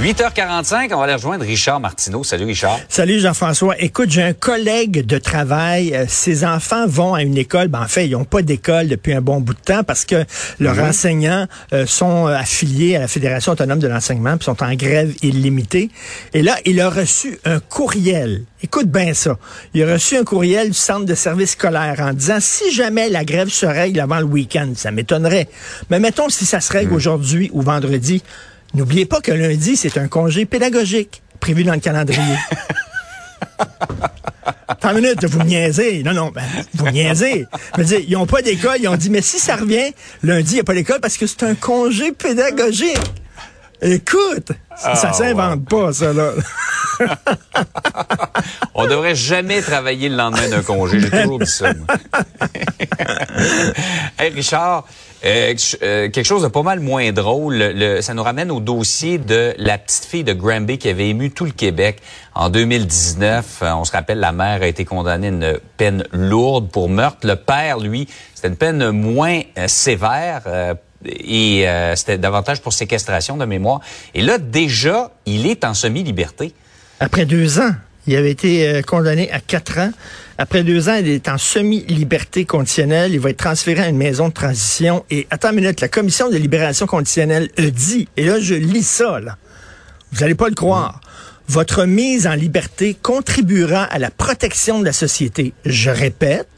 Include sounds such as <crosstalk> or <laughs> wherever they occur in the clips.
8h45, on va aller rejoindre Richard Martineau. Salut Richard. Salut Jean-François. Écoute, j'ai un collègue de travail. Euh, ses enfants vont à une école. Ben, en fait, ils n'ont pas d'école depuis un bon bout de temps parce que leurs Mhm. enseignants euh, sont euh, affiliés à la Fédération autonome de l'enseignement puis sont en grève illimitée. Et là, il a reçu un courriel. Écoute bien ça. Il a reçu un courriel du centre de service scolaire en disant si jamais la grève se règle avant le week-end, ça m'étonnerait. Mais mettons si ça se règle Mhm. aujourd'hui ou vendredi. N'oubliez pas que lundi, c'est un congé pédagogique prévu dans le calendrier. <laughs> Attends une minute, vous me niaisez. Non, non, ben, vous me niaisez. Je veux dire, ils n'ont pas d'école. Ils ont dit, mais si ça revient, lundi, il n'y a pas d'école parce que c'est un congé pédagogique. Écoute, ça, ça Ah, s'invente pas, ça, là. <laughs> On devrait jamais travailler le lendemain d'un congé. J'ai toujours dit ça. <laughs> <laughs> hey Richard, euh, euh, quelque chose de pas mal moins drôle. Le- ça nous ramène au dossier de la petite fille de Granby qui avait ému tout le Québec en 2019. Euh, on se rappelle, la mère a été condamnée à une peine lourde pour meurtre. Le père, lui, c'était une peine moins sévère. et c'était davantage pour séquestration de mémoire. Et là, déjà, il est en semi-liberté. Après deux ans, il avait été euh, condamné à quatre ans. Après deux ans, il est en semi-liberté conditionnelle. Il va être transféré à une maison de transition. Et attends une minute, la commission de libération conditionnelle a dit, et là, je lis ça, là. Vous n'allez pas le croire. Votre mise en liberté contribuera à la protection de la société. Je répète,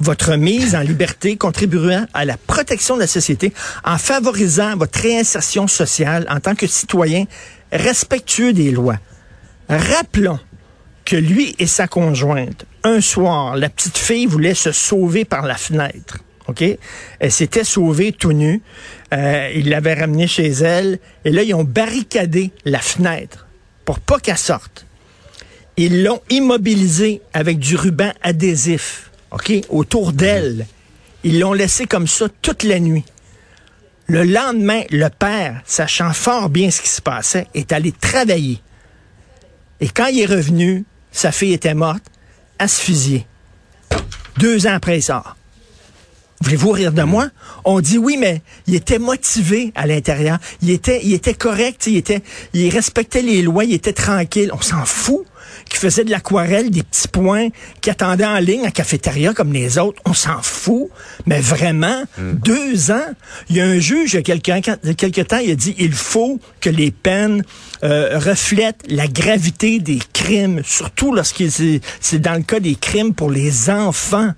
votre mise en liberté contribuera à la protection de la société en favorisant votre réinsertion sociale en tant que citoyen respectueux des lois. Rappelons que lui et sa conjointe, un soir, la petite fille voulait se sauver par la fenêtre. Elle s'était sauvée tout nue. Euh, il l'avait ramenée chez elle. Et là, ils ont barricadé la fenêtre pour pas qu'elle sorte. Ils l'ont immobilisée avec du ruban adhésif, autour d'elle. Ils l'ont laissée comme ça toute la nuit. Le lendemain, le père, sachant fort bien ce qui se passait, est allé travailler. Et quand il est revenu, sa fille était morte, asphyxiée. Deux ans après, sort. Voulez-vous rire de moi? On dit oui, mais il était motivé à l'intérieur. Il était, il était correct, il était, il respectait les lois, il était tranquille. On s'en fout. Qu'il faisait de l'aquarelle, des petits points, qui attendait en ligne à cafétéria comme les autres. On s'en fout. Mais vraiment, deux ans. Il y a un juge, il y a quelqu'un, il y a quelque temps, il a dit, il faut que les peines euh, reflètent la gravité des crimes, surtout lorsque c'est c'est dans le cas des crimes pour les enfants.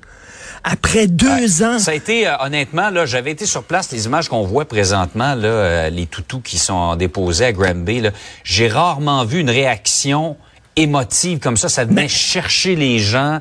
Après deux ans. Ça a été, euh, honnêtement, là, j'avais été sur place, les images qu'on voit présentement, là, euh, les toutous qui sont déposés à Granby, là, j'ai rarement vu une réaction émotive comme ça. Ça venait Mais- chercher les gens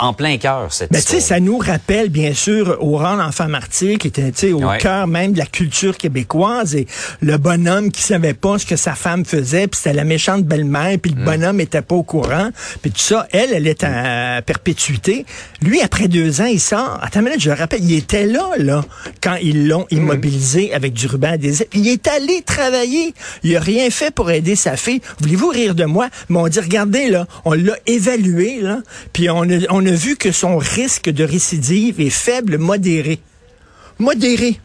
en plein cœur, cette Ben, histoire. ça nous rappelle, bien sûr, au rang d'enfant martyr, qui était, au Ouais. cœur même de la culture québécoise, et le bonhomme qui savait pas ce que sa femme faisait, puis c'était la méchante belle-mère, Mm. puis le bonhomme était pas au courant, puis tout ça, elle, elle est à perpétuité. Lui, après deux ans, il sort. Attends une minute, je le rappelle, il était là, là, quand ils l'ont Mm. immobilisé avec du ruban adhésif. Il est allé travailler. Il a rien fait pour aider sa fille. Voulez-vous rire de moi? Mais on dit, regardez, là, on l'a évalué, là, puis on a, on a vu que son risque de récidive est faible, modéré. Modéré.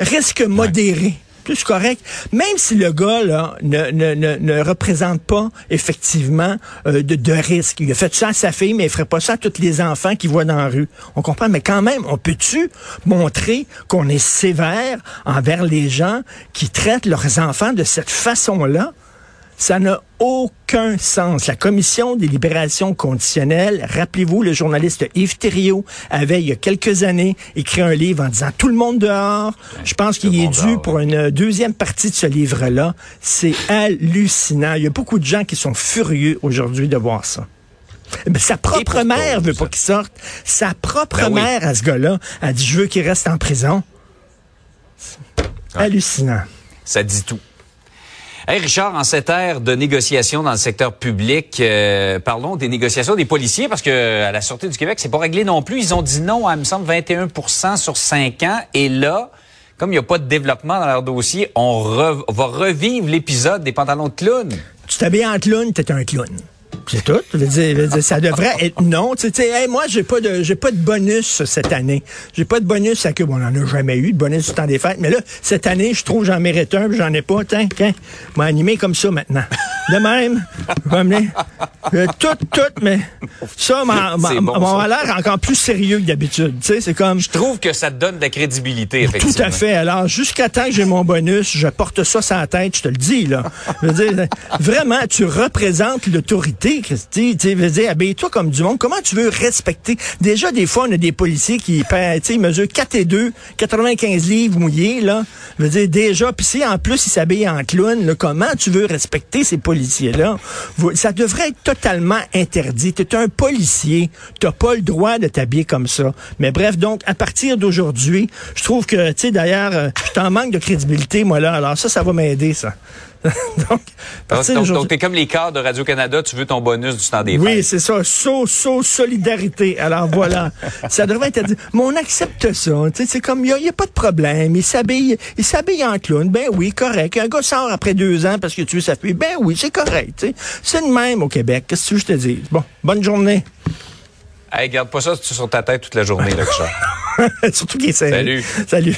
Risque modéré. Plus correct. Même si le gars là, ne, ne, ne, ne représente pas effectivement euh, de, de risque. Il a fait ça à sa fille, mais il ferait pas ça à tous les enfants qu'il voit dans la rue. On comprend, mais quand même, on peut-tu montrer qu'on est sévère envers les gens qui traitent leurs enfants de cette façon-là? Ça n'a aucun sens. La commission des libérations conditionnelles, rappelez-vous, le journaliste Yves Thériault avait, il y a quelques années, écrit un livre en disant tout le monde dehors. Je pense qu'il est dû dehors, pour une deuxième partie de ce livre-là. C'est hallucinant. Il y a beaucoup de gens qui sont furieux aujourd'hui de voir ça. Mais sa propre mère veut pas qu'il sorte. Sa propre Ben oui. mère à ce gars-là a dit je veux qu'il reste en prison. Hallucinant. Ça dit tout. Hey Richard, en cette ère de négociations dans le secteur public, euh, parlons des négociations des policiers parce que à la Sûreté du Québec, c'est pas réglé non plus. Ils ont dit non à, me semble, 21% sur 5 ans. Et là, comme il n'y a pas de développement dans leur dossier, on re- va revivre l'épisode des pantalons de clown. Tu t'habilles en clown, t'es un clown. C'est tout. Je ça devrait être non. Tu sais, moi, j'ai pas de pas de bonus cette année. J'ai pas de bonus à que bon, on en a jamais eu de bonus du temps des fêtes. Mais là, cette année, je trouve j'en mérite un, puis j'en ai pas. Tiens, tiens, m'a animé comme ça maintenant. De même, tout, tout, mais ça m'a bon, l'air encore plus sérieux que d'habitude. C'est comme Je trouve que ça te donne de la crédibilité, effectivement. tout à fait. Alors, jusqu'à temps que j'ai mon bonus, je porte ça sur la tête, je te le dis, là. Je veux dire, vraiment, tu représentes l'autorité, Christy. Tu veux dire, habille-toi comme du monde. Comment tu veux respecter? Déjà, des fois, on a des policiers qui, tu mesurent 4 et 2, 95 livres mouillés, là. Je veux dire, déjà, puis si en plus, ils s'habillent en clown, là, comment tu veux respecter ces policiers-là? Ça devrait être totalement interdit. Tu un policier. Tu pas le droit de t'habiller comme ça. Mais bref, donc, à partir d'aujourd'hui, je trouve que, tu sais, d'ailleurs, euh, je t'en manque de crédibilité, moi, là. Alors ça, ça va m'aider, ça. <laughs> donc, partir donc, t'es comme les cadres de Radio-Canada, tu veux ton bonus du temps des oui, c'est ça. So, so, solidarité. Alors voilà. <laughs> ça devrait être. Mais on accepte ça. C'est comme, il n'y a, pas de problème. Il s'habille il s'habille en clown. Ben oui, correct. Un gars sort après deux ans parce que tu veux sa fille. Ben oui, c'est correct. C'est le même au Québec. Qu'est-ce que tu veux que je te dise? Bon, bonne journée. Hey, garde pas ça sur ta tête toute la journée, là, Richard. <laughs> Surtout qu'il est. Salut. Salut.